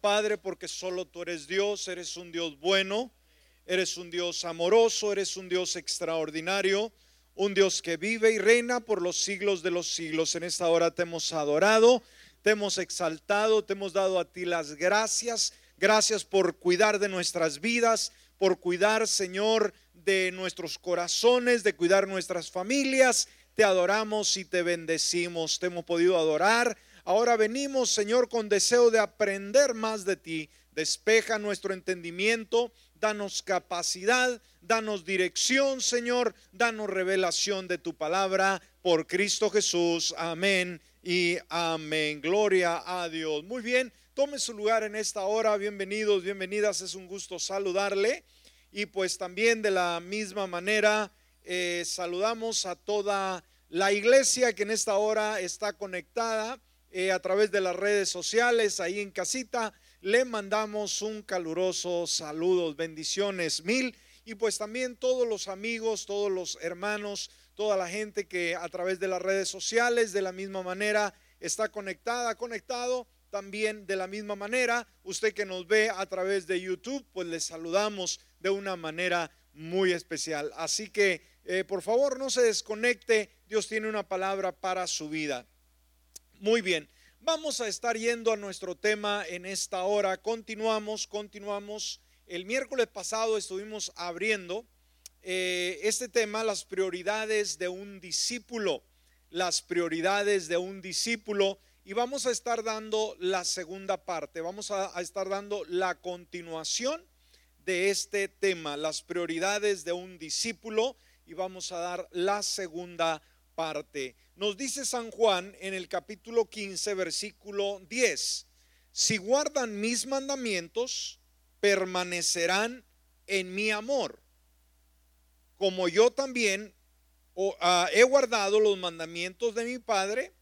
Padre, porque solo tú eres Dios, eres un Dios bueno, eres un Dios amoroso, eres un Dios extraordinario, un Dios que vive y reina por los siglos de los siglos. En esta hora te hemos adorado, te hemos exaltado, te hemos dado a ti las gracias. Gracias por cuidar de nuestras vidas, por cuidar, Señor, de nuestros corazones, de cuidar nuestras familias. Te adoramos y te bendecimos. Te hemos podido adorar. Ahora venimos, Señor, con deseo de aprender más de ti. Despeja nuestro entendimiento, danos capacidad, danos dirección, Señor, danos revelación de tu palabra por Cristo Jesús. Amén y amén. Gloria a Dios. Muy bien, tome su lugar en esta hora. Bienvenidos, bienvenidas. Es un gusto saludarle. Y pues también de la misma manera eh, saludamos a toda la iglesia que en esta hora está conectada eh, a través de las redes sociales, ahí en casita. Le mandamos un caluroso saludos, bendiciones mil. Y pues también todos los amigos, todos los hermanos, toda la gente que a través de las redes sociales de la misma manera está conectada, conectado también de la misma manera. Usted que nos ve a través de YouTube, pues le saludamos de una manera muy especial. Así que eh, por favor no se desconecte, Dios tiene una palabra para su vida. Muy bien, vamos a estar yendo a nuestro tema en esta hora. Continuamos, continuamos. El miércoles pasado estuvimos abriendo eh, este tema, las prioridades de un discípulo, las prioridades de un discípulo. Y vamos a estar dando la segunda parte, vamos a, a estar dando la continuación de este tema, las prioridades de un discípulo, y vamos a dar la segunda Nos dice San Juan en el capítulo 15, versículo 10, si guardan mis mandamientos, permanecerán en mi amor, como yo también ah, he guardado los mandamientos de mi Padre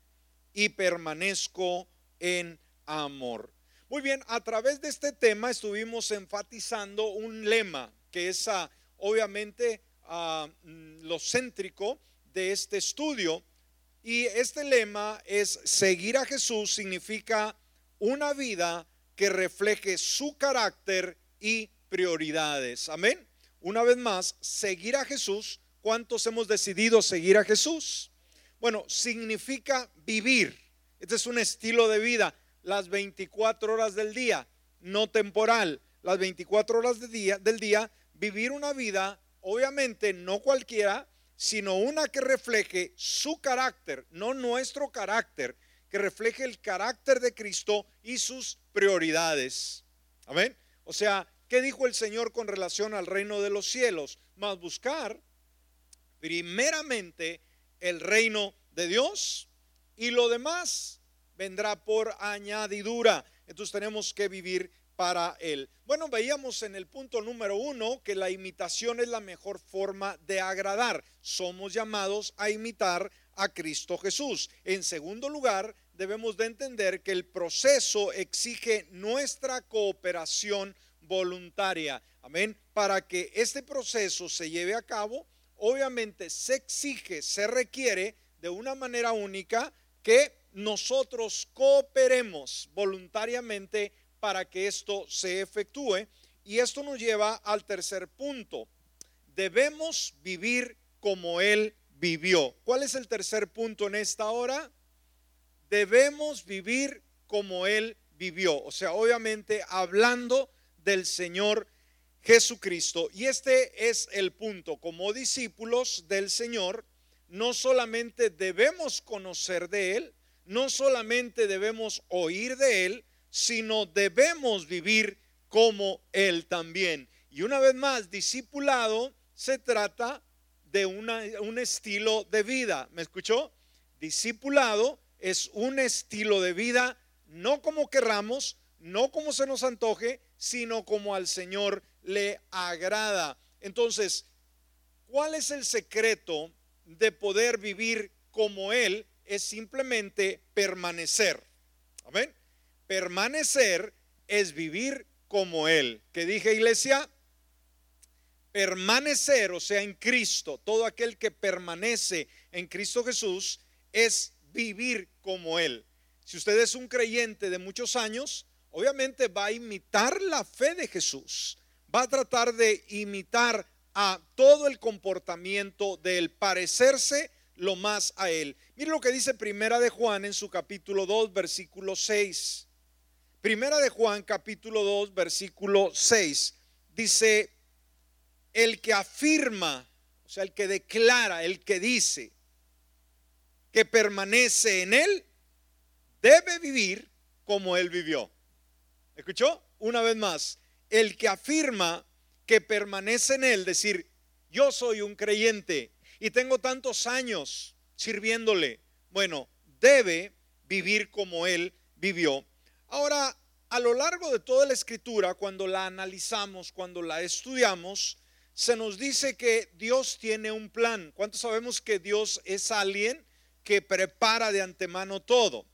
y permanezco en amor. Muy bien, a través de este tema estuvimos enfatizando un lema que es ah, obviamente ah, mm, lo céntrico de este estudio. Y este lema es seguir a Jesús significa una vida que refleje su carácter y prioridades. Amén. Una vez más, seguir a Jesús. ¿Cuántos hemos decidido seguir a Jesús? Bueno, significa vivir. Este es un estilo de vida las 24 horas del día, no temporal, las 24 horas del día, del día, vivir una vida, obviamente no cualquiera, sino una que refleje su carácter, no nuestro carácter, que refleje el carácter de Cristo y sus prioridades. Amén. O sea, ¿qué dijo el Señor con relación al reino de los cielos? Más buscar primeramente el reino de Dios y lo demás vendrá por añadidura. Entonces tenemos que vivir para Él. Bueno, veíamos en el punto número uno que la imitación es la mejor forma de agradar. Somos llamados a imitar a Cristo Jesús. En segundo lugar, debemos de entender que el proceso exige nuestra cooperación voluntaria. Amén. Para que este proceso se lleve a cabo, obviamente se exige, se requiere de una manera única que nosotros cooperemos voluntariamente para que esto se efectúe. Y esto nos lleva al tercer punto. Debemos vivir como Él vivió. ¿Cuál es el tercer punto en esta hora? Debemos vivir como Él vivió. O sea, obviamente hablando del Señor Jesucristo. Y este es el punto. Como discípulos del Señor, no solamente debemos conocer de Él, no solamente debemos oír de Él, sino debemos vivir como Él también. Y una vez más, discipulado se trata de un estilo de vida. ¿Me escuchó? Discipulado es un estilo de vida, no como querramos, no como se nos antoje, sino como al Señor le agrada. Entonces, ¿cuál es el secreto de poder vivir como Él? es simplemente permanecer. Amén. Permanecer es vivir como Él. ¿Qué dije iglesia? Permanecer, o sea, en Cristo, todo aquel que permanece en Cristo Jesús es vivir como Él. Si usted es un creyente de muchos años, obviamente va a imitar la fe de Jesús, va a tratar de imitar a todo el comportamiento del parecerse lo más a él. Mire lo que dice Primera de Juan en su capítulo 2, versículo 6. Primera de Juan, capítulo 2, versículo 6. Dice, el que afirma, o sea, el que declara, el que dice que permanece en él, debe vivir como él vivió. ¿Escuchó? Una vez más, el que afirma que permanece en él, decir, yo soy un creyente y tengo tantos años sirviéndole, bueno, debe vivir como él vivió. Ahora, a lo largo de toda la escritura, cuando la analizamos, cuando la estudiamos, se nos dice que Dios tiene un plan. ¿Cuántos sabemos que Dios es alguien que prepara de antemano todo?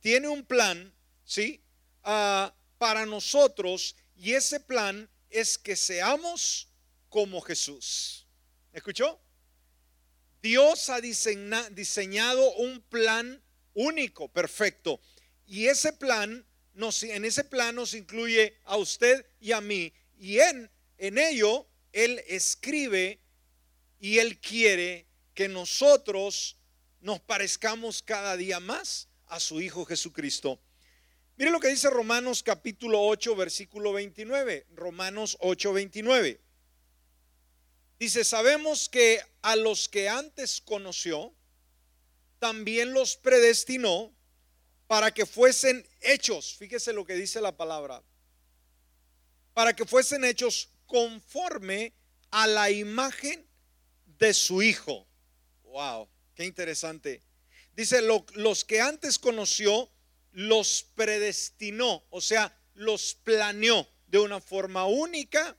Tiene un plan, ¿sí? Ah, para nosotros y ese plan es que seamos como Jesús. ¿Escuchó? Dios ha diseñado un plan único, perfecto. Y ese plan, en ese plan nos incluye a usted y a mí. Y en, en ello él escribe y Él quiere que nosotros nos parezcamos cada día más a su Hijo Jesucristo. Mire lo que dice Romanos capítulo 8, versículo 29. Romanos 8, 29. Dice, sabemos que a los que antes conoció, también los predestinó para que fuesen hechos. Fíjese lo que dice la palabra. Para que fuesen hechos conforme a la imagen de su Hijo. Wow, qué interesante. Dice, los que antes conoció, los predestinó, o sea, los planeó de una forma única.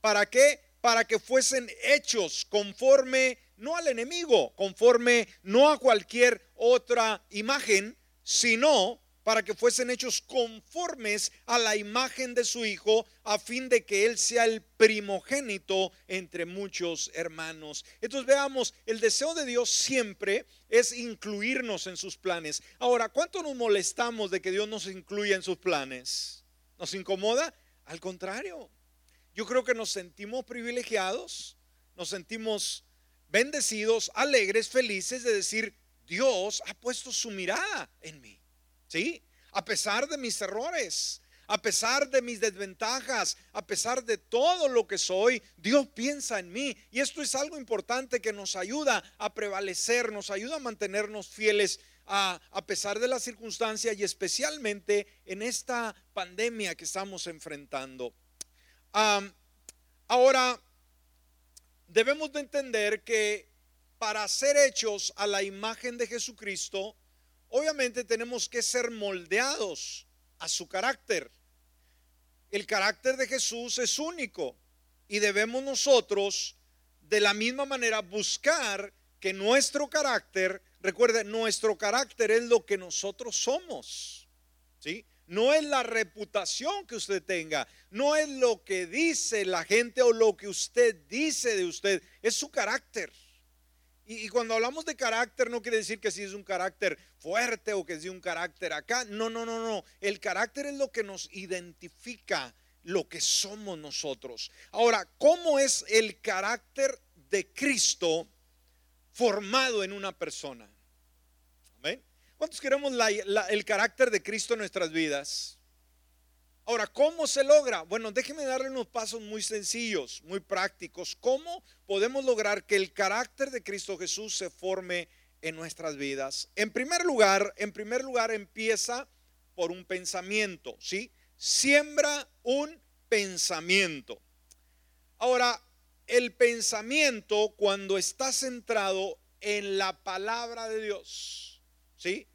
¿Para qué? Para que fuesen hechos conforme, no al enemigo, conforme no a cualquier otra imagen, sino para que fuesen hechos conformes a la imagen de su Hijo, a fin de que Él sea el primogénito entre muchos hermanos. Entonces veamos, el deseo de Dios siempre es incluirnos en sus planes. Ahora, ¿cuánto nos molestamos de que Dios nos incluya en sus planes? ¿Nos incomoda? Al contrario, yo creo que nos sentimos privilegiados, nos sentimos bendecidos, alegres, felices de decir, Dios ha puesto su mirada en mí. ¿Sí? A pesar de mis errores, a pesar de mis desventajas, a pesar de todo lo que soy, Dios piensa en mí. Y esto es algo importante que nos ayuda a prevalecer, nos ayuda a mantenernos fieles a, pesar de las circunstancias y especialmente en esta pandemia que estamos enfrentando. ahora, debemos de entender que para ser hechos a la imagen de Jesucristo, obviamente tenemos que ser moldeados a su carácter. El carácter de Jesús es único y debemos nosotros de la misma manera buscar que nuestro carácter, recuerde, nuestro carácter es lo que nosotros somos. ¿Sí? No es la reputación que usted tenga, no es lo que dice la gente o lo que usted dice de usted, es su carácter. Y, cuando hablamos de carácter no quiere decir que si es un carácter fuerte o que es un carácter acá. No, no, no, no. El carácter es lo que nos identifica lo que somos nosotros. Ahora, ¿cómo es el carácter de Cristo formado en una persona? ¿Amén? ¿Cuántos queremos el carácter de Cristo en nuestras vidas? Ahora, ¿cómo se logra? Bueno, déjeme darle unos pasos muy sencillos, muy prácticos. ¿Cómo podemos lograr que el carácter de Cristo Jesús se forme en nuestras vidas? En primer lugar, en primer lugar empieza por un pensamiento, ¿sí? Siembra un pensamiento. Ahora, el pensamiento cuando está centrado en la palabra de Dios, ¿sí?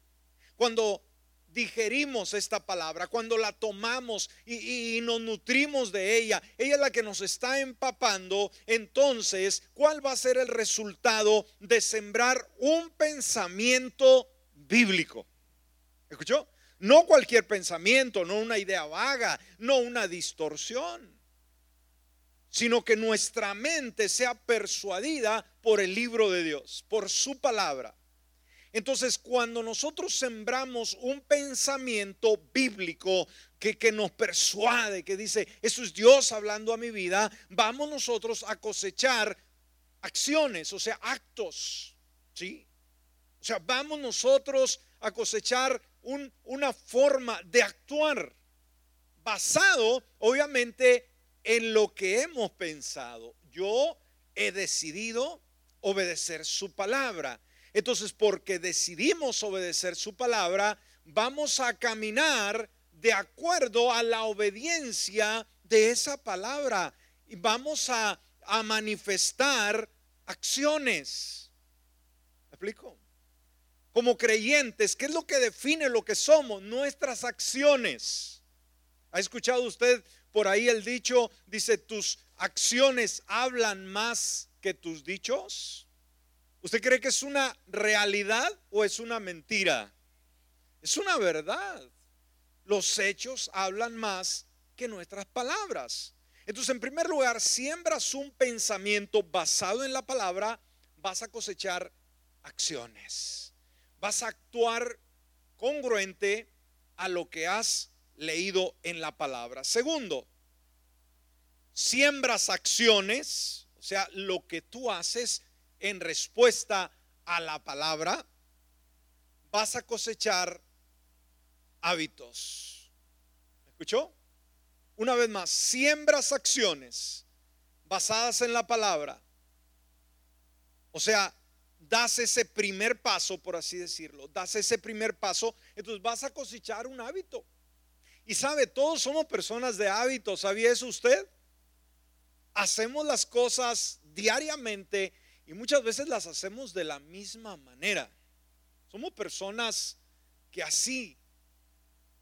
Cuando digerimos esta palabra, cuando la tomamos y, nos nutrimos de ella, ella es la que nos está empapando, entonces, ¿cuál va a ser el resultado de sembrar un pensamiento bíblico? ¿Escuchó? No cualquier pensamiento, no una idea vaga, no una distorsión, sino que nuestra mente sea persuadida por el libro de Dios, por su palabra. Entonces, cuando nosotros sembramos un pensamiento bíblico que, que, nos persuade, que dice, eso es Dios hablando a mi vida, vamos nosotros a cosechar acciones, o sea, actos, ¿sí? O sea, vamos nosotros a cosechar un, una forma de actuar basado, obviamente, en lo que hemos pensado. Yo he decidido obedecer su palabra. Entonces, porque decidimos obedecer su palabra, vamos a caminar de acuerdo a la obediencia de esa palabra y vamos a, manifestar acciones. ¿Me explico? Como creyentes, ¿qué es lo que define lo que somos? Nuestras acciones. ¿Ha escuchado usted por ahí el dicho? Dice, tus acciones hablan más que tus dichos. ¿Usted cree que es una realidad o es una mentira? Es una verdad. Los hechos hablan más que nuestras palabras. Entonces, en primer lugar, siembras un pensamiento basado en la palabra, vas a cosechar acciones. Vas a actuar congruente a lo que has leído en la palabra. Segundo, siembras acciones, o sea, lo que tú haces en respuesta a la palabra, vas a cosechar hábitos. ¿Me escuchó? Una vez más, siembras acciones basadas en la palabra. O sea, das ese primer paso, por así decirlo, das ese primer paso, entonces vas a cosechar un hábito. Y sabe, todos somos personas de hábitos, ¿sabía eso usted? Hacemos las cosas diariamente y muchas veces las hacemos de la misma manera. Somos personas que así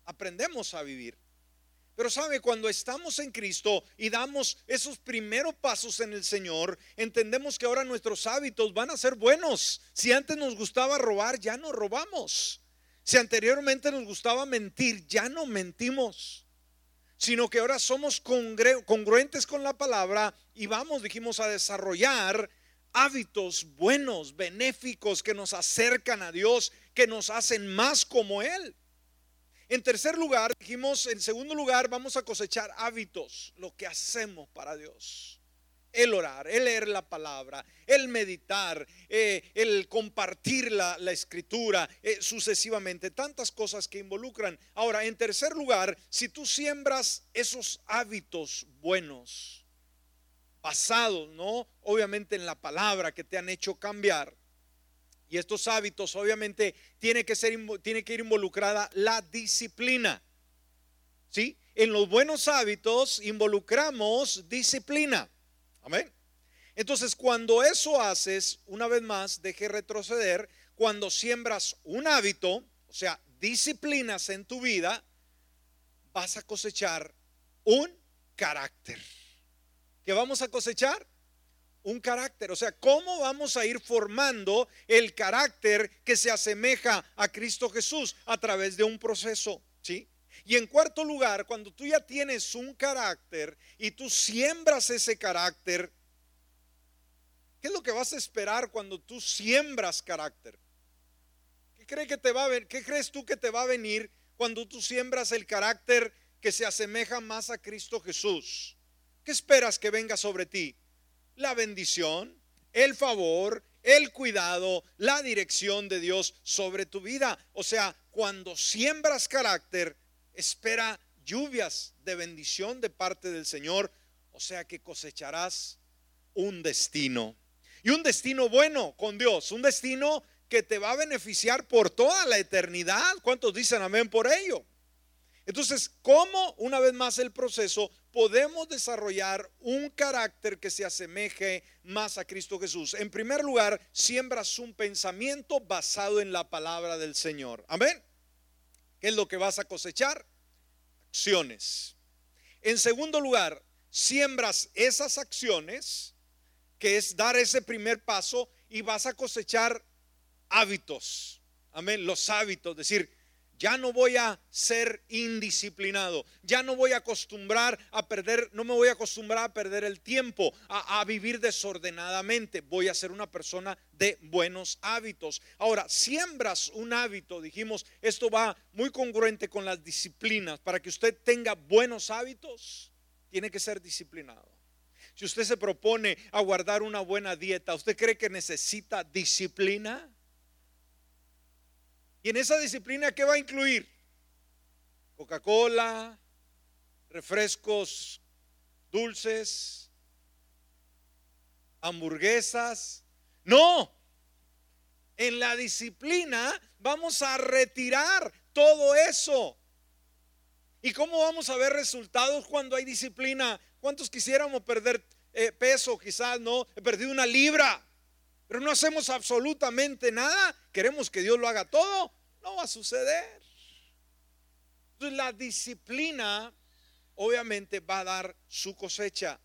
aprendemos a vivir. Pero sabe, cuando estamos en Cristo y damos esos primeros pasos en el Señor, entendemos que ahora nuestros hábitos van a ser buenos. Si antes nos gustaba robar, ya no robamos. Si anteriormente nos gustaba mentir, ya no mentimos sino que ahora somos congruentes con la palabra y vamos, dijimos, a desarrollar hábitos buenos, benéficos, que nos acercan a Dios, que nos hacen más como Él. En tercer lugar, dijimos, en segundo lugar, vamos a cosechar hábitos, lo que hacemos para Dios el orar, el leer la palabra, el meditar, eh, el compartir la, escritura, eh, sucesivamente, tantas cosas que involucran. Ahora, en tercer lugar, si tú siembras esos hábitos buenos, basados, ¿no? Obviamente en la palabra que te han hecho cambiar. Y estos hábitos, obviamente, tiene que, ser, tiene que ir involucrada la disciplina. ¿Sí? En los buenos hábitos involucramos disciplina. Amén. Entonces, cuando eso haces, una vez más, deje retroceder, cuando siembras un hábito, o sea, disciplinas en tu vida, vas a cosechar un carácter. ¿Qué vamos a cosechar? Un carácter. O sea, ¿cómo vamos a ir formando el carácter que se asemeja a Cristo Jesús? A través de un proceso. ¿Sí? Y en cuarto lugar, cuando tú ya tienes un carácter y tú siembras ese carácter, ¿qué es lo que vas a esperar cuando tú siembras carácter? ¿Qué, que te va a ¿Qué crees tú que te va a venir cuando tú siembras el carácter que se asemeja más a Cristo Jesús? ¿Qué esperas que venga sobre ti? La bendición, el favor, el cuidado, la dirección de Dios sobre tu vida. O sea, cuando siembras carácter, espera lluvias de bendición de parte del Señor, o sea que cosecharás un destino. Y un destino bueno con Dios, un destino que te va a beneficiar por toda la eternidad. ¿Cuántos dicen amén por ello? Entonces, ¿cómo, una vez más el proceso, podemos desarrollar un carácter que se asemeje más a Cristo Jesús? En primer lugar, siembras un pensamiento basado en la palabra del Señor. Amén. ¿Qué es lo que vas a cosechar? Acciones. En segundo lugar, siembras esas acciones, que es dar ese primer paso, y vas a cosechar hábitos. Amén, los hábitos. Decir, ya no voy a ser indisciplinado, ya no voy a acostumbrar a perder, no me voy a acostumbrar a perder el tiempo, a, vivir desordenadamente, voy a ser una persona de buenos hábitos. Ahora, siembras un hábito, dijimos, esto va muy congruente con las disciplinas, para que usted tenga buenos hábitos, tiene que ser disciplinado. Si usted se propone a guardar una buena dieta, ¿usted cree que necesita disciplina? Y en esa disciplina, ¿qué va a incluir? Coca-Cola, refrescos dulces, hamburguesas. No, en la disciplina vamos a retirar todo eso. ¿Y cómo vamos a ver resultados cuando hay disciplina? ¿Cuántos quisiéramos perder eh, peso? Quizás no, he perdido una libra pero no hacemos absolutamente nada, queremos que Dios lo haga todo, no va a suceder. Entonces la disciplina obviamente va a dar su cosecha.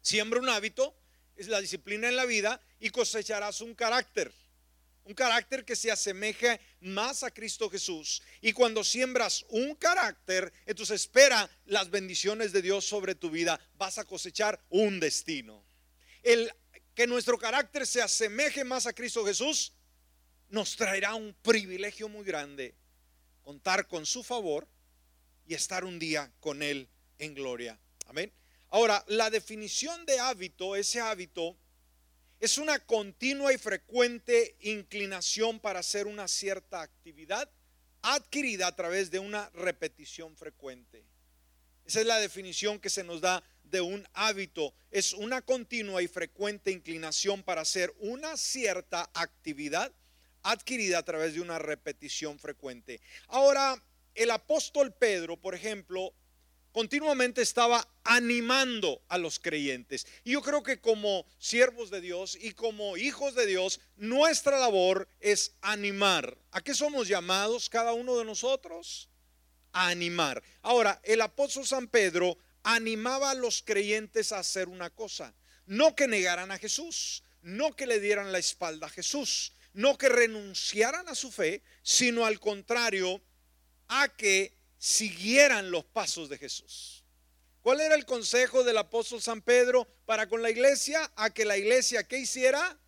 Siembra un hábito, es la disciplina en la vida, y cosecharás un carácter. Un carácter que se asemeje más a Cristo Jesús. Y cuando siembras un carácter, entonces espera las bendiciones de Dios sobre tu vida. Vas a cosechar un destino. El que nuestro carácter se asemeje más a Cristo Jesús, nos traerá un privilegio muy grande, contar con su favor y estar un día con Él en gloria. Amén. Ahora, la definición de hábito, ese hábito, es una continua y frecuente inclinación para hacer una cierta actividad adquirida a través de una repetición frecuente. Esa es la definición que se nos da de un hábito es una continua y frecuente inclinación para hacer una cierta actividad adquirida a través de una repetición frecuente. Ahora, el apóstol Pedro, por ejemplo, continuamente estaba animando a los creyentes. Y yo creo que como siervos de Dios y como hijos de Dios, nuestra labor es animar. ¿A qué somos llamados cada uno de nosotros? A animar. Ahora, el apóstol San Pedro animaba a los creyentes a hacer una cosa, no que negaran a Jesús, no que le dieran la espalda a Jesús, no que renunciaran a su fe, sino al contrario, a que siguieran los pasos de Jesús. ¿Cuál era el consejo del apóstol San Pedro para con la iglesia? A que la iglesia, ¿qué hiciera?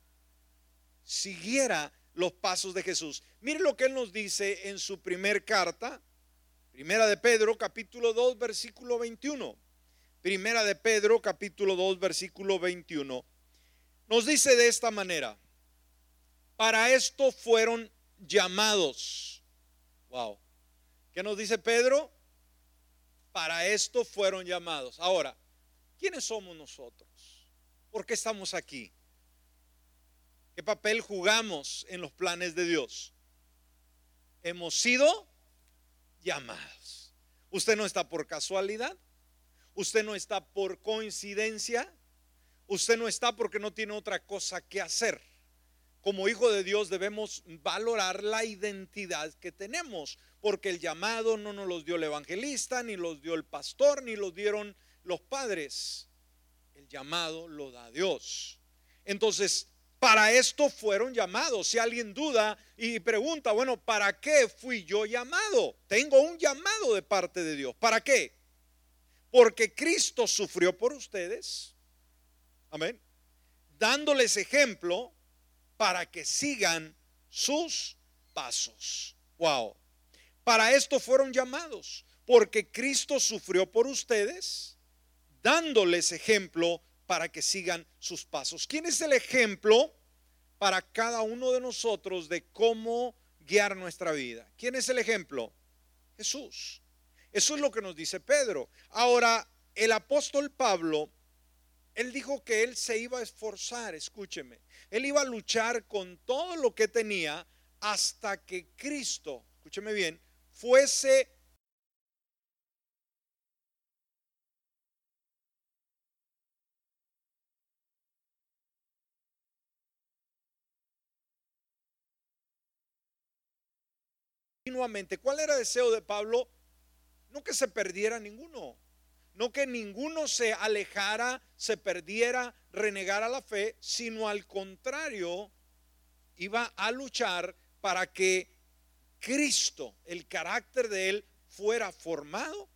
Siguiera los pasos de Jesús. Mire lo que él nos dice en su primer carta, Primera de Pedro, capítulo 2, versículo 21. Primera de Pedro, capítulo 2, versículo 21. Nos dice de esta manera, para esto fueron llamados. Wow. ¿Qué nos dice Pedro? Para esto fueron llamados. Ahora, ¿quiénes somos nosotros? ¿Por qué estamos aquí? ¿Qué papel jugamos en los planes de Dios? Hemos sido llamados. Usted no está por casualidad. Usted no está por coincidencia. Usted no está porque no tiene otra cosa que hacer. Como hijo de Dios debemos valorar la identidad que tenemos, porque el llamado no nos los dio el evangelista, ni los dio el pastor, ni los dieron los padres. El llamado lo da Dios. Entonces, para esto fueron llamados. Si alguien duda y pregunta, bueno, ¿para qué fui yo llamado? Tengo un llamado de parte de Dios. ¿Para qué? Porque Cristo sufrió por ustedes. Amén. Dándoles ejemplo para que sigan sus pasos. Wow. Para esto fueron llamados. Porque Cristo sufrió por ustedes, dándoles ejemplo para que sigan sus pasos. ¿Quién es el ejemplo para cada uno de nosotros de cómo guiar nuestra vida? ¿Quién es el ejemplo? Jesús. Eso es lo que nos dice Pedro. Ahora, el apóstol Pablo, él dijo que él se iba a esforzar, escúcheme. Él iba a luchar con todo lo que tenía hasta que Cristo, escúcheme bien, fuese ¿Cuál era el deseo de Pablo? No que se perdiera ninguno, no que ninguno se alejara, se perdiera, renegara la fe, sino al contrario, iba a luchar para que Cristo, el carácter de Él, fuera formado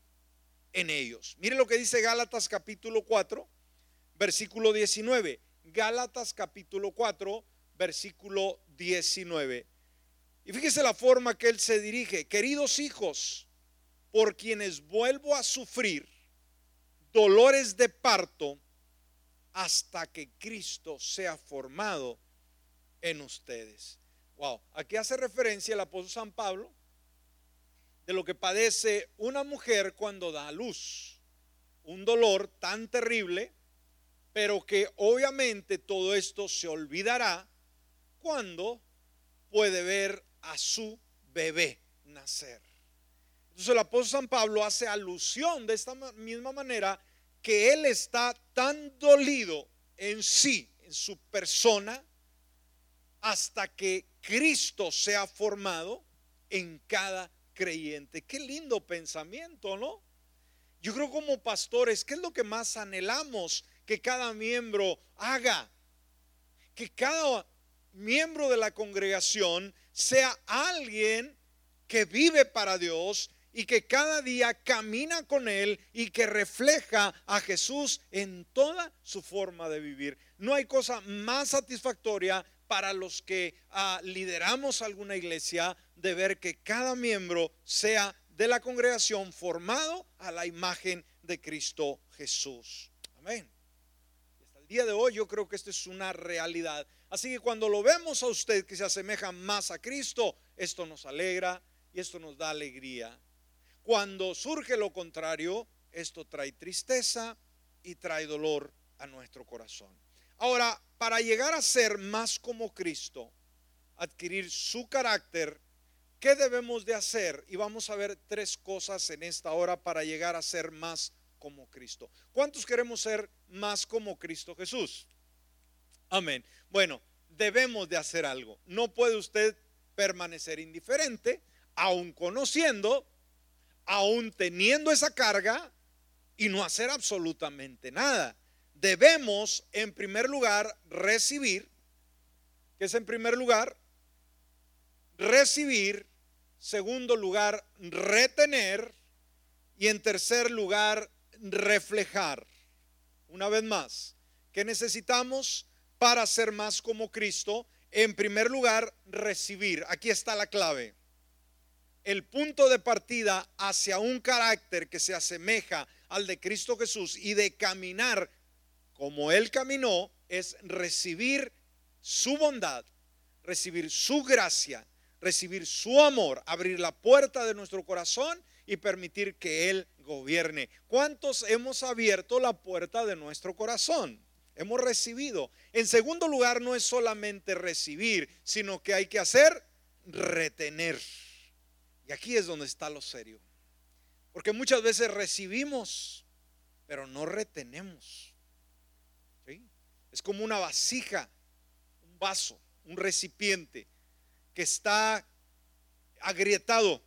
en ellos. Mire lo que dice Gálatas capítulo 4, versículo 19. Gálatas capítulo 4, versículo 19. Y fíjese la forma que Él se dirige. Queridos hijos, por quienes vuelvo a sufrir dolores de parto hasta que Cristo sea formado en ustedes. Wow, aquí hace referencia el apóstol San Pablo de lo que padece una mujer cuando da a luz. Un dolor tan terrible, pero que obviamente todo esto se olvidará cuando puede ver a su bebé nacer. Entonces el apóstol San Pablo hace alusión de esta misma manera que él está tan dolido en sí, en su persona, hasta que Cristo sea formado en cada creyente. Qué lindo pensamiento, ¿no? Yo creo como pastores, ¿qué es lo que más anhelamos que cada miembro haga? Que cada miembro de la congregación sea alguien que vive para Dios y que cada día camina con Él y que refleja a Jesús en toda su forma de vivir. No hay cosa más satisfactoria para los que ah, lideramos alguna iglesia de ver que cada miembro sea de la congregación formado a la imagen de Cristo Jesús. Amén. Hasta el día de hoy yo creo que esto es una realidad. Así que cuando lo vemos a usted que se asemeja más a Cristo, esto nos alegra y esto nos da alegría. Cuando surge lo contrario, esto trae tristeza y trae dolor a nuestro corazón. Ahora, para llegar a ser más como Cristo, adquirir su carácter, ¿qué debemos de hacer? Y vamos a ver tres cosas en esta hora para llegar a ser más como Cristo. ¿Cuántos queremos ser más como Cristo Jesús? Amén. Bueno, debemos de hacer algo. No puede usted permanecer indiferente, aun conociendo aún teniendo esa carga y no hacer absolutamente nada. Debemos, en primer lugar, recibir, que es en primer lugar, recibir, segundo lugar, retener y en tercer lugar, reflejar. Una vez más, ¿qué necesitamos para ser más como Cristo? En primer lugar, recibir. Aquí está la clave el punto de partida hacia un carácter que se asemeja al de Cristo Jesús y de caminar como Él caminó es recibir su bondad, recibir su gracia, recibir su amor, abrir la puerta de nuestro corazón y permitir que Él gobierne. ¿Cuántos hemos abierto la puerta de nuestro corazón? Hemos recibido. En segundo lugar, no es solamente recibir, sino que hay que hacer retener. Y aquí es donde está lo serio. Porque muchas veces recibimos, pero no retenemos. Es como una vasija, un vaso, un recipiente que está agrietado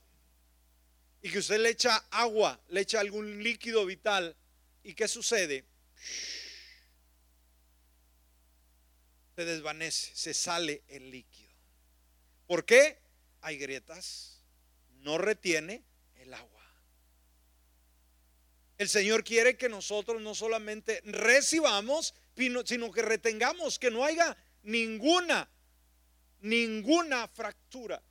y que usted le echa agua, le echa algún líquido vital. ¿Y qué sucede? Se desvanece, se sale el líquido. ¿Por qué? Hay grietas no retiene el agua. El Señor quiere que nosotros no solamente recibamos, sino que retengamos, que no haya ninguna, ninguna fractura,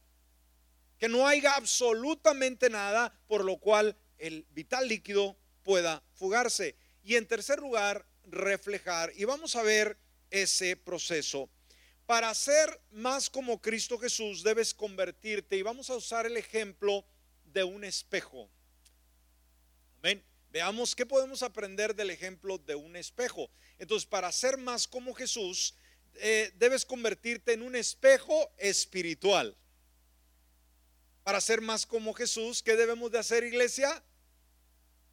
que no haya absolutamente nada por lo cual el vital líquido pueda fugarse. Y en tercer lugar, reflejar. Y vamos a ver ese proceso. Para ser más como Cristo Jesús debes convertirte y vamos a usar el ejemplo de un espejo. Amén. Veamos qué podemos aprender del ejemplo de un espejo. Entonces, para ser más como Jesús, eh, debes convertirte en un espejo espiritual. Para ser más como Jesús, ¿qué debemos de hacer, iglesia?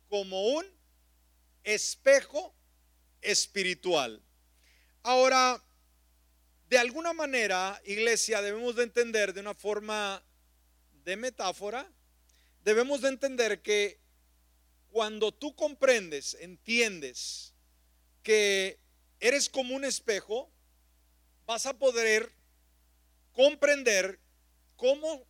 Como un espejo espiritual. Ahora, de alguna manera, iglesia, debemos de entender de una forma de metáfora, debemos de entender que cuando tú comprendes, entiendes que eres como un espejo, vas a poder comprender cómo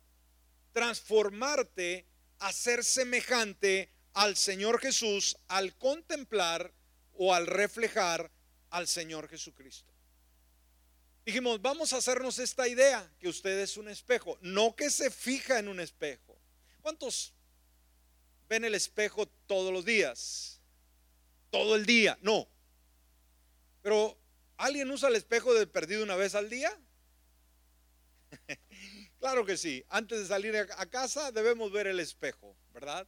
transformarte a ser semejante al Señor Jesús al contemplar o al reflejar al Señor Jesucristo. Dijimos, vamos a hacernos esta idea, que usted es un espejo, no que se fija en un espejo. ¿Cuántos ven el espejo todos los días? Todo el día, no. Pero, ¿alguien usa el espejo de perdido una vez al día? claro que sí. Antes de salir a casa debemos ver el espejo, ¿verdad?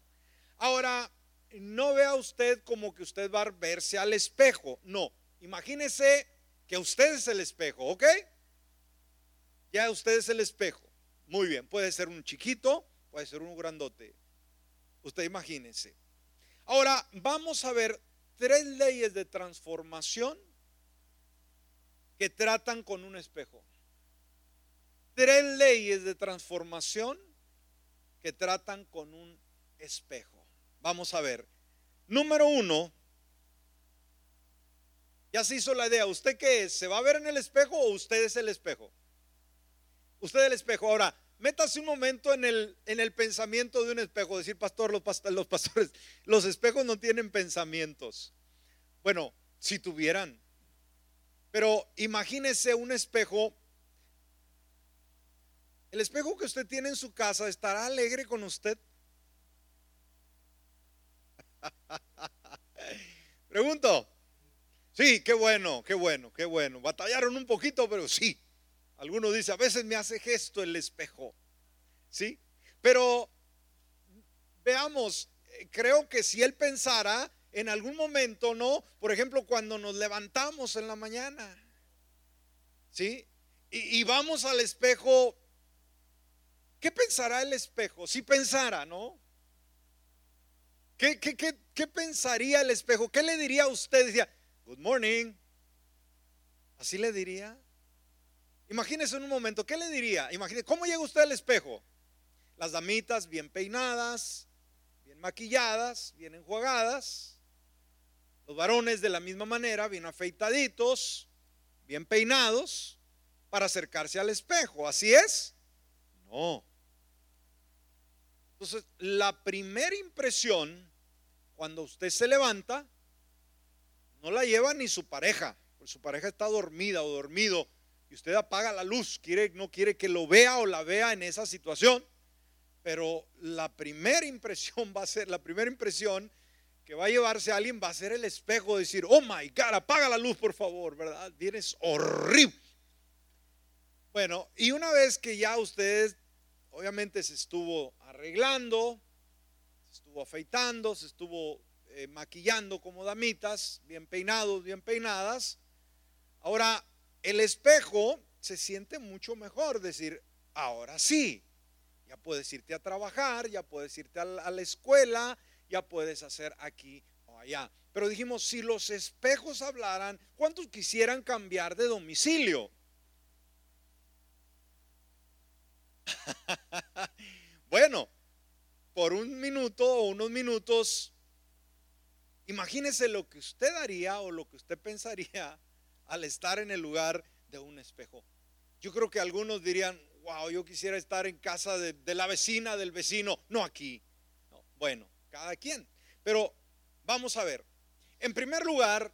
Ahora, no vea usted como que usted va a verse al espejo. No, imagínese que usted es el espejo, ¿ok? Ya usted es el espejo. Muy bien, puede ser un chiquito, puede ser un grandote. Usted imagínese. Ahora vamos a ver tres leyes de transformación que tratan con un espejo. Tres leyes de transformación que tratan con un espejo. Vamos a ver. Número uno, ya se hizo la idea. ¿Usted qué es? ¿Se va a ver en el espejo o usted es el espejo? Usted es el espejo. Ahora, métase un momento en el, en el pensamiento de un espejo. Decir, pastor, los, los pastores, los espejos no tienen pensamientos. Bueno, si tuvieran. Pero imagínese un espejo. El espejo que usted tiene en su casa estará alegre con usted. Pregunto. Sí, qué bueno, qué bueno, qué bueno. Batallaron un poquito, pero sí. Algunos dice, a veces me hace gesto el espejo. ¿Sí? Pero veamos, eh, creo que si él pensara en algún momento, ¿no? Por ejemplo, cuando nos levantamos en la mañana, ¿sí? Y, vamos al espejo, ¿qué pensará el espejo? Si pensara, ¿no? ¿Qué, qué, qué, qué pensaría el espejo? ¿Qué le diría a usted? Good morning. Así le diría. Imagínese en un momento, ¿qué le diría? Imagínese, ¿cómo llega usted al espejo? Las damitas bien peinadas, bien maquilladas, bien enjuagadas. Los varones de la misma manera, bien afeitaditos, bien peinados, para acercarse al espejo. ¿Así es? No. Entonces, la primera impresión, cuando usted se levanta, no la lleva ni su pareja, porque su pareja está dormida o dormido y usted apaga la luz, quiere, no quiere que lo vea o la vea en esa situación. Pero la primera impresión va a ser, la primera impresión que va a llevarse alguien va a ser el espejo, decir, oh my God, apaga la luz por favor, ¿verdad? Vienes horrible. Bueno, y una vez que ya usted obviamente se estuvo arreglando, se estuvo afeitando, se estuvo eh, maquillando como damitas, bien peinados, bien peinadas. Ahora, el espejo se siente mucho mejor decir, ahora sí, ya puedes irte a trabajar, ya puedes irte a la escuela, ya puedes hacer aquí o allá. Pero dijimos, si los espejos hablaran, ¿cuántos quisieran cambiar de domicilio? bueno, por un minuto o unos minutos Imagínese lo que usted haría o lo que usted pensaría al estar en el lugar de un espejo. Yo creo que algunos dirían, wow, yo quisiera estar en casa de, la vecina, del vecino, no aquí. bueno, cada quien. Pero vamos a ver. En primer lugar,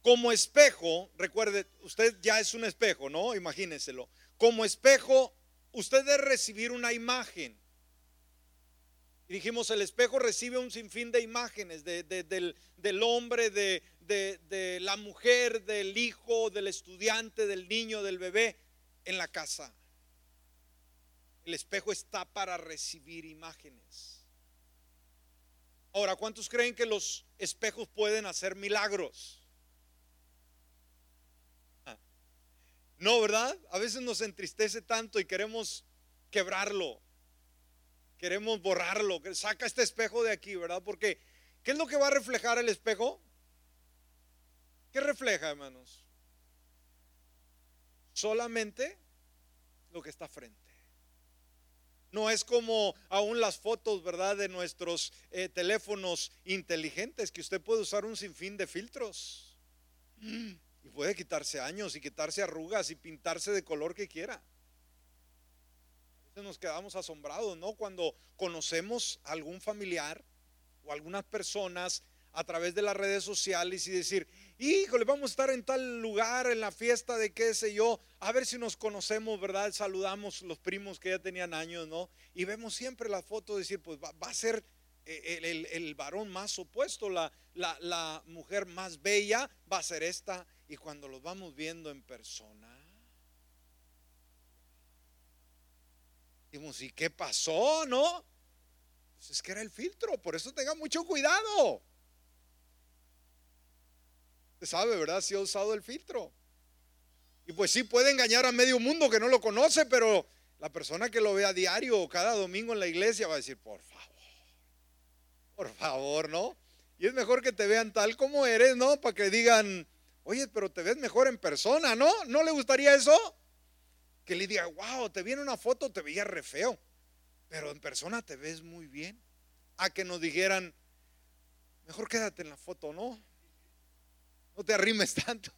como espejo, recuerde, usted ya es un espejo, ¿no? Imagíneselo. Como espejo, usted debe recibir una imagen. Y dijimos, el espejo recibe un sinfín de imágenes del, hombre, de, de la mujer, del hijo, del estudiante, del niño, del bebé en la casa. El espejo está para recibir imágenes. Ahora, ¿cuántos creen que los espejos pueden hacer milagros? Ah. No, ¿verdad? A veces nos entristece tanto y queremos quebrarlo queremos borrarlo. Saca este espejo de aquí, ¿verdad? Porque, ¿qué es lo que va a reflejar el espejo? ¿Qué refleja, hermanos? Solamente lo que está frente. No es como aún las fotos, ¿verdad? De nuestros eh, teléfonos inteligentes, que usted puede usar un sinfín de filtros. Y puede quitarse años y quitarse arrugas y pintarse de color que quiera nos quedamos asombrados, ¿no? Cuando conocemos a algún familiar o algunas personas a través de las redes sociales y decir, híjole, vamos a estar en tal lugar, en la fiesta de qué sé yo, a ver si nos conocemos, ¿verdad? Saludamos los primos que ya tenían años, ¿no? Y vemos siempre la foto, decir, pues va, a ser eh, el, varón más opuesto, la, la, la mujer más bella va a ser esta. Y cuando los vamos viendo en persona, Dijimos, ¿y qué pasó? ¿No? Pues es que era el filtro, por eso tenga mucho cuidado. Usted sabe, ¿verdad? Si ha usado el filtro. Y pues sí puede engañar a medio mundo que no lo conoce, pero la persona que lo ve a diario o cada domingo en la iglesia va a decir, por favor, por favor, ¿no? Y es mejor que te vean tal como eres, ¿no? Para que digan, oye, pero te ves mejor en persona, ¿no? ¿No le gustaría eso? Que le diga, wow, te viene una foto, te veía re feo, pero en persona te ves muy bien. A que nos dijeran, mejor quédate en la foto, ¿no? No te arrimes tanto.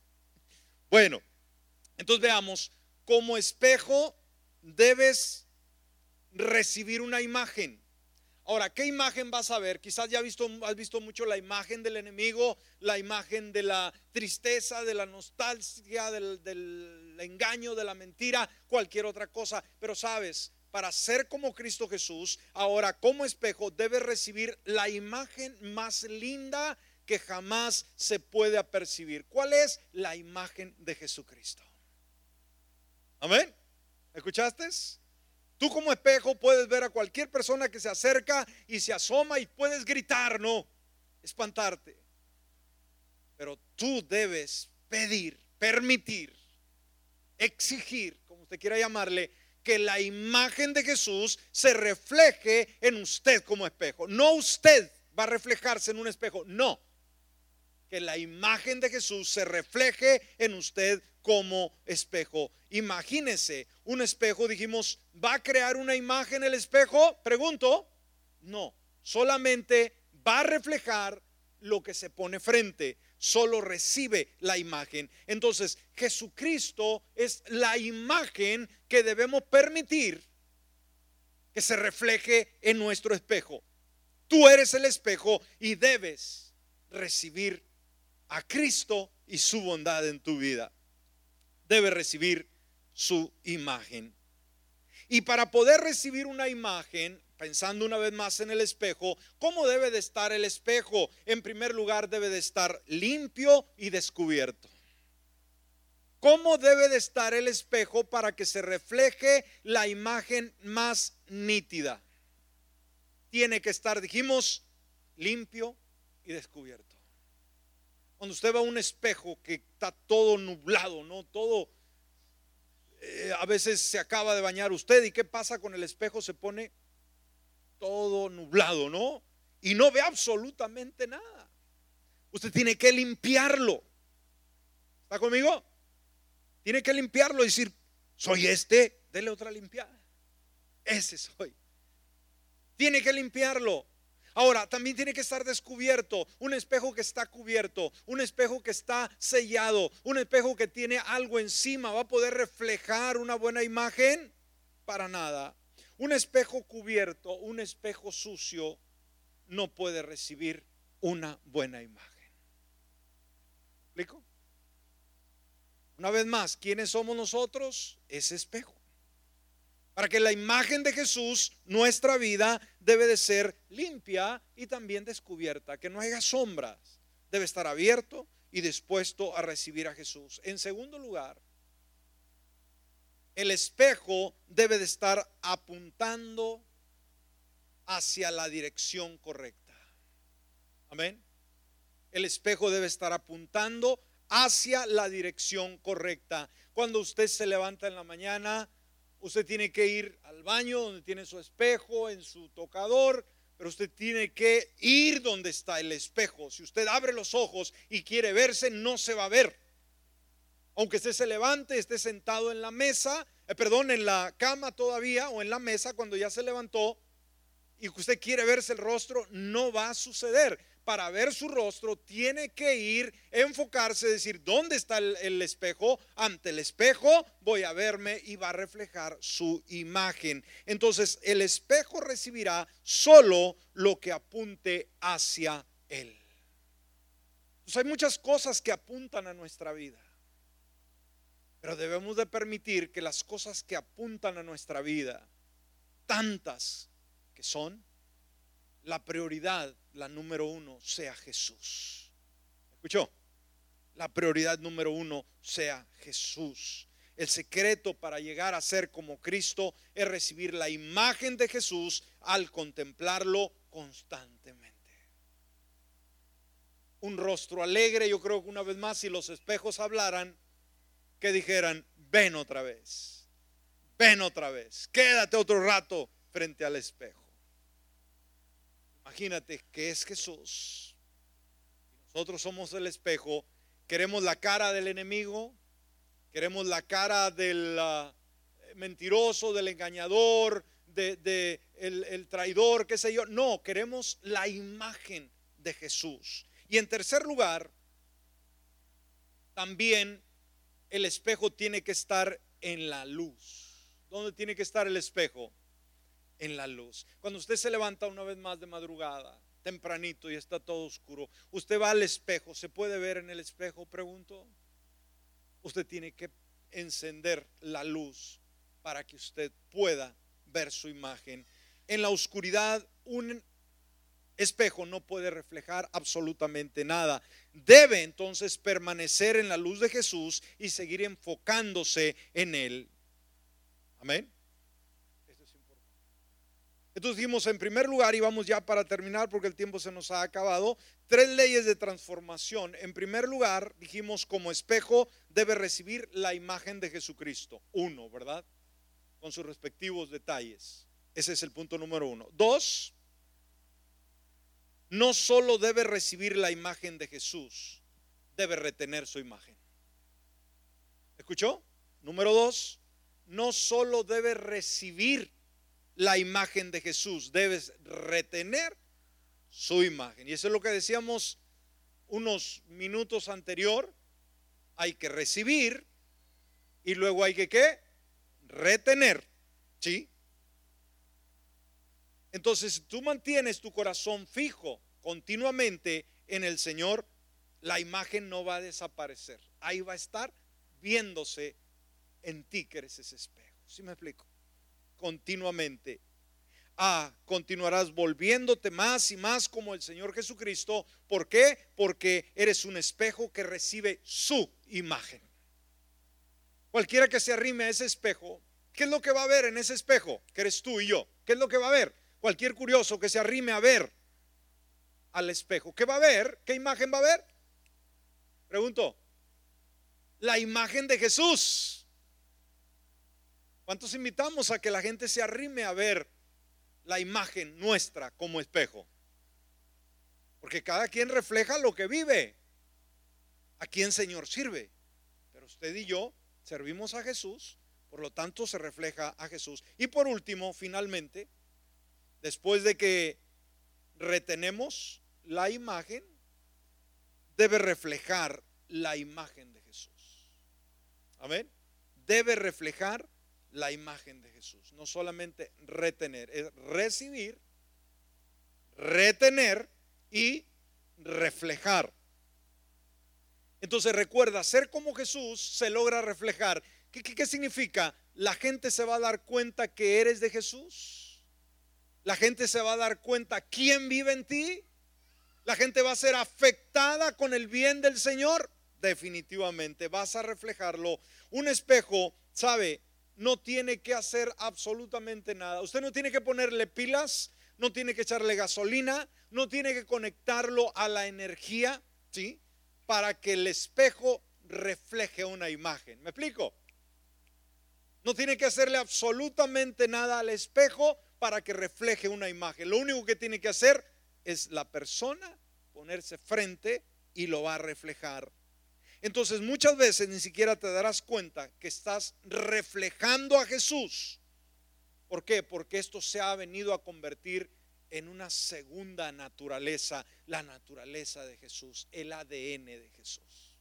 Bueno, entonces veamos, como espejo debes recibir una imagen. Ahora, ¿qué imagen vas a ver? Quizás ya has visto, mucho la imagen del enemigo, la imagen de la tristeza, de la nostalgia, del engaño, de la mentira, cualquier otra cosa. Pero sabes, para ser como Cristo Jesús, ahora como espejo debes recibir la imagen más linda que jamás se puede apercibir. ¿Cuál es la imagen de Jesucristo? Amén. ¿Escuchaste? Tú como espejo puedes ver a cualquier persona que se acerca y se asoma y puedes gritar, no, espantarte. Pero tú debes pedir, permitir, exigir, como usted quiera llamarle, que la imagen de Jesús se refleje en usted como espejo. No usted va a reflejarse en un espejo, no. Que la imagen de Jesús se refleje en usted como espejo. Imagínese un espejo, dijimos, ¿va a crear una imagen el espejo? Pregunto, no, solamente va a reflejar lo que se pone frente, solo recibe la imagen. Entonces, Jesucristo es la imagen que debemos permitir que se refleje en nuestro espejo. Tú eres el espejo y debes recibir a Cristo y su bondad en tu vida debe recibir su imagen. Y para poder recibir una imagen, pensando una vez más en el espejo, ¿cómo debe de estar el espejo? En primer lugar, debe de estar limpio y descubierto. ¿Cómo debe de estar el espejo para que se refleje la imagen más nítida? Tiene que estar, dijimos, limpio y descubierto. Cuando usted va a un espejo que está todo nublado, ¿no? Todo, eh, a veces se acaba de bañar usted y ¿qué pasa con el espejo? Se pone todo nublado, ¿no? Y no ve absolutamente nada. Usted tiene que limpiarlo. ¿Está conmigo? Tiene que limpiarlo y decir, soy este, dele otra limpiada. Ese soy. Tiene que limpiarlo. Ahora, también tiene que estar descubierto, un espejo que está cubierto, un espejo que está sellado, un espejo que tiene algo encima, ¿va a poder reflejar una buena imagen? Para nada. Un espejo cubierto, un espejo sucio, no puede recibir una buena imagen. ¿Explico? Una vez más, ¿quiénes somos nosotros? Ese espejo. Para que la imagen de Jesús, nuestra vida, debe de ser limpia y también descubierta, que no haya sombras. Debe estar abierto y dispuesto a recibir a Jesús. En segundo lugar, el espejo debe de estar apuntando hacia la dirección correcta. Amén. El espejo debe estar apuntando hacia la dirección correcta. Cuando usted se levanta en la mañana, Usted tiene que ir al baño donde tiene su espejo, en su tocador, pero usted tiene que ir donde está el espejo. Si usted abre los ojos y quiere verse, no se va a ver. Aunque usted se levante, esté sentado en la mesa, eh, perdón, en la cama todavía o en la mesa cuando ya se levantó y usted quiere verse el rostro, no va a suceder. para ver su rostro, tiene que ir, enfocarse, decir, ¿dónde está el, espejo? Ante el espejo voy a verme y va a reflejar su imagen. Entonces el espejo recibirá solo lo que apunte hacia él. Hay muchas cosas que apuntan a nuestra vida. Pero debemos de permitir que las cosas que apuntan a nuestra vida, tantas que son, la prioridad, la número uno, sea Jesús. ¿Escuchó? La prioridad número uno sea Jesús. El secreto para llegar a ser como Cristo es recibir la imagen de Jesús al contemplarlo constantemente. Un rostro alegre, yo creo que una vez más, si los espejos hablaran, que dijeran, ven otra vez, ven otra vez, quédate otro rato frente al espejo. Imagínate que es Jesús. Nosotros somos el espejo. Queremos la cara del enemigo, queremos la cara del ah, mentiroso, del engañador, de, el traidor, qué sé yo. No, queremos la imagen de Jesús. Y en tercer lugar, también el espejo tiene que estar en la luz. ¿Dónde tiene que estar el espejo? En la luz. Cuando usted se levanta una vez más de madrugada, tempranito y está todo oscuro, usted va al espejo, ¿se puede ver en el espejo? Pregunto. Usted tiene que encender la luz para que usted pueda ver su imagen. En la oscuridad, un espejo no puede reflejar absolutamente nada. Debe entonces permanecer en la luz de Jesús y seguir enfocándose en Él. Amén. Esto es importante. Entonces dijimos en primer lugar, y vamos ya para terminar porque el tiempo se nos ha acabado, tres leyes de transformación. En primer lugar, dijimos como espejo debe recibir la imagen de Jesucristo. Uno, ¿verdad? Con sus respectivos detalles. Ese es el punto número uno. Dos, no solo debe recibir la imagen de Jesús, debe retener su imagen. ¿Escuchó? Número dos, no solo debe recibir la imagen de Jesús, debes retener su imagen. Y eso es lo que decíamos unos minutos anterior. Hay que recibir y luego hay que ¿qué? Retener. ¿Sí? Entonces, tú mantienes tu corazón fijo continuamente en el Señor, la imagen no va a desaparecer. Ahí va a estar viéndose en ti que eres ese espejo. ¿Sí me explico? Continuamente. Ah, continuarás volviéndote más y más como el Señor Jesucristo. ¿Por qué? Porque eres un espejo que recibe su imagen. Cualquiera que se arrime a ese espejo, ¿qué es lo que va a ver en ese espejo? Que eres tú y yo. ¿Qué es lo que va a ver? Cualquier curioso que se arrime a ver al espejo, ¿qué va a ver? ¿Qué imagen va a ver? Pregunto, la imagen de Jesús. ¿Cuántos invitamos a que la gente se arrime a ver la imagen nuestra como espejo? Porque cada quien refleja lo que vive. ¿A quién Señor sirve? Pero usted y yo servimos a Jesús, por lo tanto se refleja a Jesús. Y por último, finalmente, después de que retenemos la imagen, debe reflejar la imagen de Jesús. Amén. Debe reflejar la imagen de Jesús. No solamente retener, es recibir, retener y reflejar. Entonces recuerda, ser como Jesús se logra reflejar. ¿Qué, qué, qué significa? La gente se va a dar cuenta que eres de Jesús la gente se va a dar cuenta quién vive en ti. La gente va a ser afectada con el bien del Señor. Definitivamente vas a reflejarlo. Un espejo, ¿sabe? No tiene que hacer absolutamente nada. Usted no tiene que ponerle pilas, no tiene que echarle gasolina, no tiene que conectarlo a la energía, ¿sí? Para que el espejo refleje una imagen. ¿Me explico? No tiene que hacerle absolutamente nada al espejo para que refleje una imagen. Lo único que tiene que hacer es la persona ponerse frente y lo va a reflejar. Entonces muchas veces ni siquiera te darás cuenta que estás reflejando a Jesús. ¿Por qué? Porque esto se ha venido a convertir en una segunda naturaleza, la naturaleza de Jesús, el ADN de Jesús.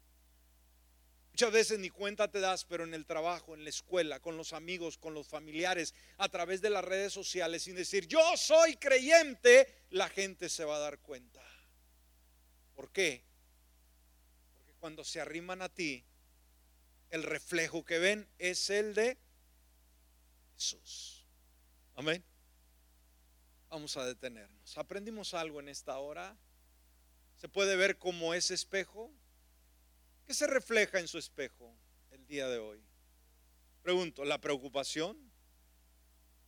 Muchas veces ni cuenta te das, pero en el trabajo, en la escuela, con los amigos, con los familiares, a través de las redes sociales, sin decir yo soy creyente, la gente se va a dar cuenta. ¿Por qué? Porque cuando se arriman a ti, el reflejo que ven es el de Jesús. Amén. Vamos a detenernos. ¿Aprendimos algo en esta hora? ¿Se puede ver como ese espejo? ¿Qué se refleja en su espejo el día de hoy? Pregunto, ¿la preocupación?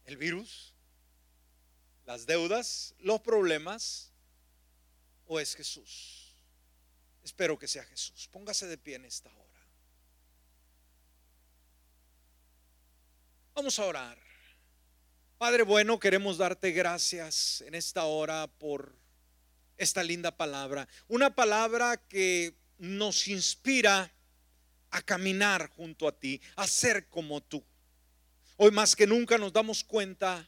¿El virus? ¿Las deudas? ¿Los problemas? ¿O es Jesús? Espero que sea Jesús. Póngase de pie en esta hora. Vamos a orar. Padre bueno, queremos darte gracias en esta hora por esta linda palabra. Una palabra que nos inspira a caminar junto a ti, a ser como tú. Hoy más que nunca nos damos cuenta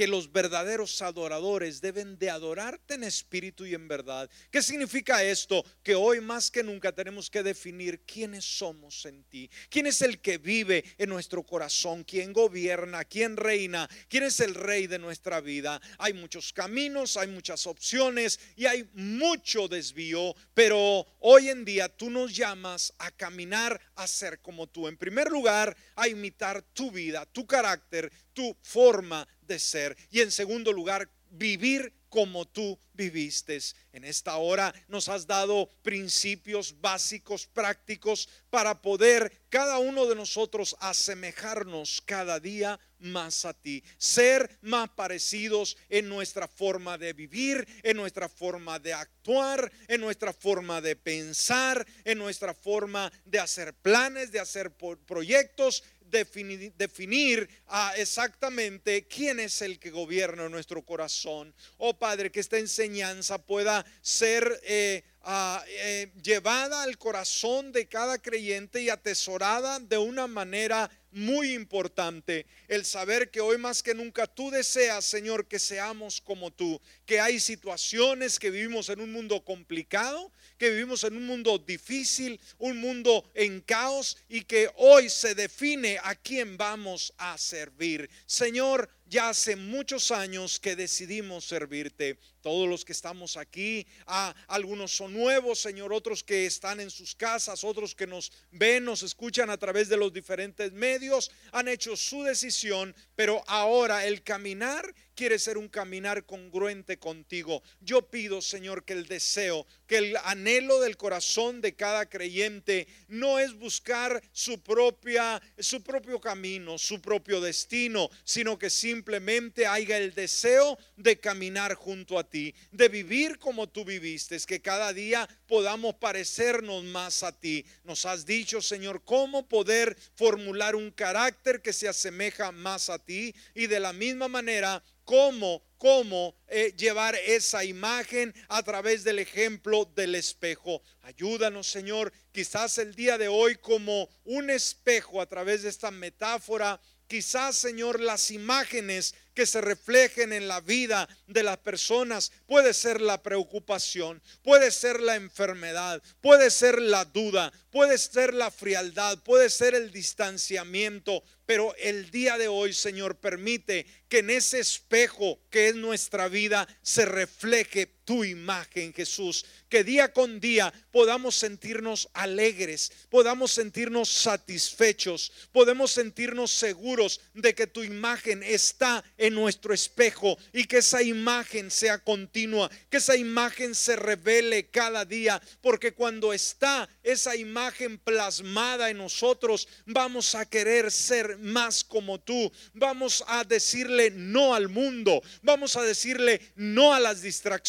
que los verdaderos adoradores deben de adorarte en espíritu y en verdad. ¿Qué significa esto? Que hoy más que nunca tenemos que definir quiénes somos en ti. ¿Quién es el que vive en nuestro corazón? ¿Quién gobierna? ¿Quién reina? ¿Quién es el rey de nuestra vida? Hay muchos caminos, hay muchas opciones y hay mucho desvío, pero hoy en día tú nos llamas a caminar a ser como tú. En primer lugar, a imitar tu vida, tu carácter, tu forma de ser. Y en segundo lugar, vivir como tú viviste. En esta hora nos has dado principios básicos, prácticos, para poder cada uno de nosotros asemejarnos cada día más a ti, ser más parecidos en nuestra forma de vivir, en nuestra forma de actuar, en nuestra forma de pensar, en nuestra forma de hacer planes, de hacer proyectos, definir, definir ah, exactamente quién es el que gobierna nuestro corazón. Oh Padre, que esta enseñanza pueda ser eh, ah, eh, llevada al corazón de cada creyente y atesorada de una manera muy importante el saber que hoy más que nunca tú deseas, Señor, que seamos como tú, que hay situaciones que vivimos en un mundo complicado, que vivimos en un mundo difícil, un mundo en caos y que hoy se define a quién vamos a servir. Señor, ya hace muchos años que decidimos servirte. Todos los que estamos aquí, ah, algunos son nuevos, Señor, otros que están en sus casas, otros que nos ven, nos escuchan a través de los diferentes medios, han hecho su decisión, pero ahora el caminar quiere ser un caminar congruente contigo. Yo pido, Señor, que el deseo, que el anhelo del corazón de cada creyente no es buscar su propia su propio camino, su propio destino, sino que simplemente haya el deseo de caminar junto a ti, de vivir como tú viviste, que cada día podamos parecernos más a ti. Nos has dicho, Señor, cómo poder formular un carácter que se asemeja más a ti y de la misma manera cómo, cómo eh, llevar esa imagen a través del ejemplo del espejo. Ayúdanos, Señor, quizás el día de hoy como un espejo a través de esta metáfora Quizás, Señor, las imágenes que se reflejen en la vida de las personas puede ser la preocupación, puede ser la enfermedad, puede ser la duda, puede ser la frialdad, puede ser el distanciamiento, pero el día de hoy, Señor, permite que en ese espejo que es nuestra vida se refleje tu imagen, Jesús. Que día con día podamos sentirnos alegres, podamos sentirnos satisfechos, podemos sentirnos seguros de que tu imagen está en nuestro espejo y que esa imagen sea continua, que esa imagen se revele cada día, porque cuando está esa imagen plasmada en nosotros, vamos a querer ser más como tú, vamos a decirle no al mundo, vamos a decirle no a las distracciones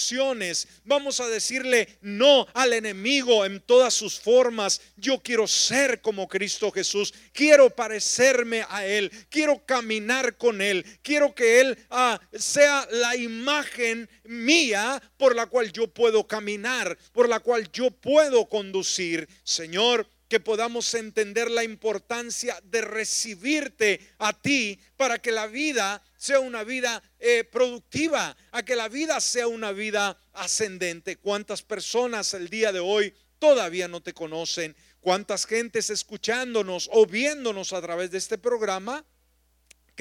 Vamos a decirle no al enemigo en todas sus formas. Yo quiero ser como Cristo Jesús. Quiero parecerme a Él. Quiero caminar con Él. Quiero que Él ah, sea la imagen mía por la cual yo puedo caminar, por la cual yo puedo conducir. Señor, que podamos entender la importancia de recibirte a ti para que la vida sea una vida eh, productiva, a que la vida sea una vida ascendente. ¿Cuántas personas el día de hoy todavía no te conocen? ¿Cuántas gentes escuchándonos o viéndonos a través de este programa?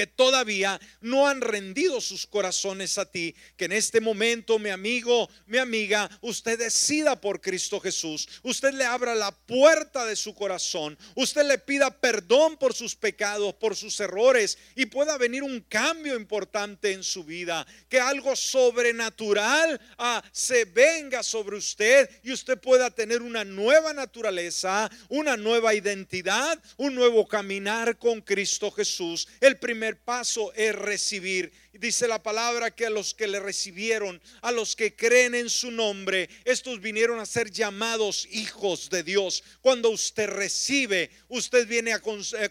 Que todavía no han rendido sus corazones a ti, que en este momento, mi amigo, mi amiga, usted decida por Cristo Jesús, usted le abra la puerta de su corazón, usted le pida perdón por sus pecados, por sus errores y pueda venir un cambio importante en su vida, que algo sobrenatural ah, se venga sobre usted y usted pueda tener una nueva naturaleza, una nueva identidad, un nuevo caminar con Cristo Jesús. El primer paso es recibir dice la palabra que a los que le recibieron, a los que creen en su nombre, estos vinieron a ser llamados hijos de Dios. Cuando usted recibe, usted viene a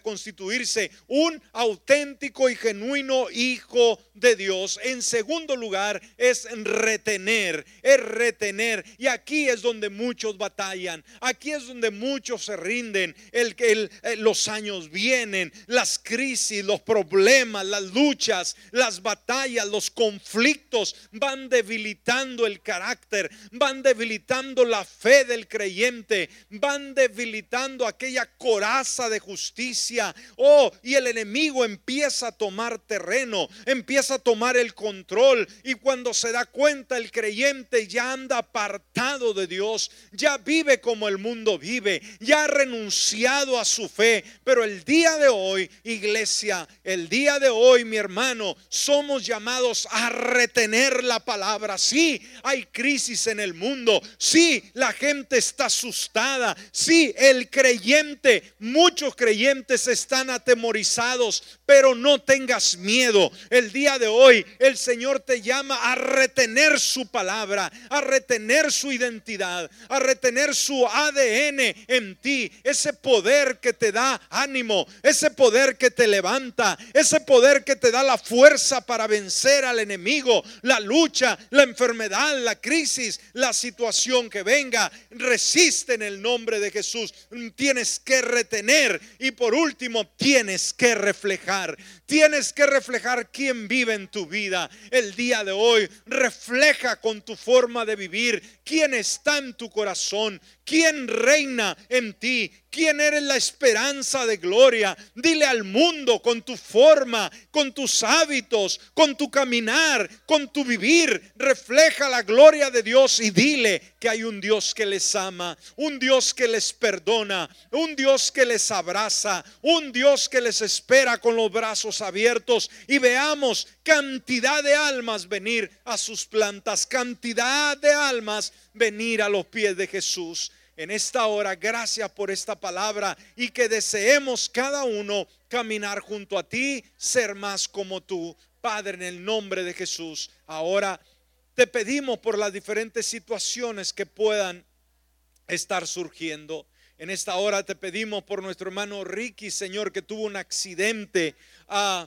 constituirse un auténtico y genuino hijo de Dios. En segundo lugar, es retener, es retener. Y aquí es donde muchos batallan, aquí es donde muchos se rinden. El, eh, los años vienen, las crisis, los problemas, las luchas, las batallas batallas, los conflictos van debilitando el carácter, van debilitando la fe del creyente, van debilitando aquella coraza de justicia. Oh, y el enemigo empieza a tomar terreno, empieza a tomar el control y cuando se da cuenta el creyente ya anda apartado de Dios, ya vive como el mundo vive, ya ha renunciado a su fe, pero el día de hoy, iglesia, el día de hoy, mi hermano, son somos llamados a retener la palabra. Sí, hay crisis en el mundo. Sí, la gente está asustada. Sí, el creyente, muchos creyentes están atemorizados, pero no tengas miedo. El día de hoy el Señor te llama a retener su palabra, a retener su identidad, a retener su ADN en ti. Ese poder que te da ánimo, ese poder que te levanta, ese poder que te da la fuerza para vencer al enemigo, la lucha, la enfermedad, la crisis, la situación que venga. Resiste en el nombre de Jesús. Tienes que retener y por último tienes que reflejar lugar Tienes que reflejar quién vive en tu vida el día de hoy. Refleja con tu forma de vivir quién está en tu corazón, quién reina en ti, quién eres la esperanza de gloria. Dile al mundo con tu forma, con tus hábitos, con tu caminar, con tu vivir. Refleja la gloria de Dios y dile que hay un Dios que les ama, un Dios que les perdona, un Dios que les abraza, un Dios que les espera con los brazos abiertos y veamos cantidad de almas venir a sus plantas, cantidad de almas venir a los pies de Jesús. En esta hora, gracias por esta palabra y que deseemos cada uno caminar junto a ti, ser más como tú. Padre, en el nombre de Jesús, ahora te pedimos por las diferentes situaciones que puedan estar surgiendo. En esta hora te pedimos por nuestro hermano Ricky, Señor, que tuvo un accidente. ah,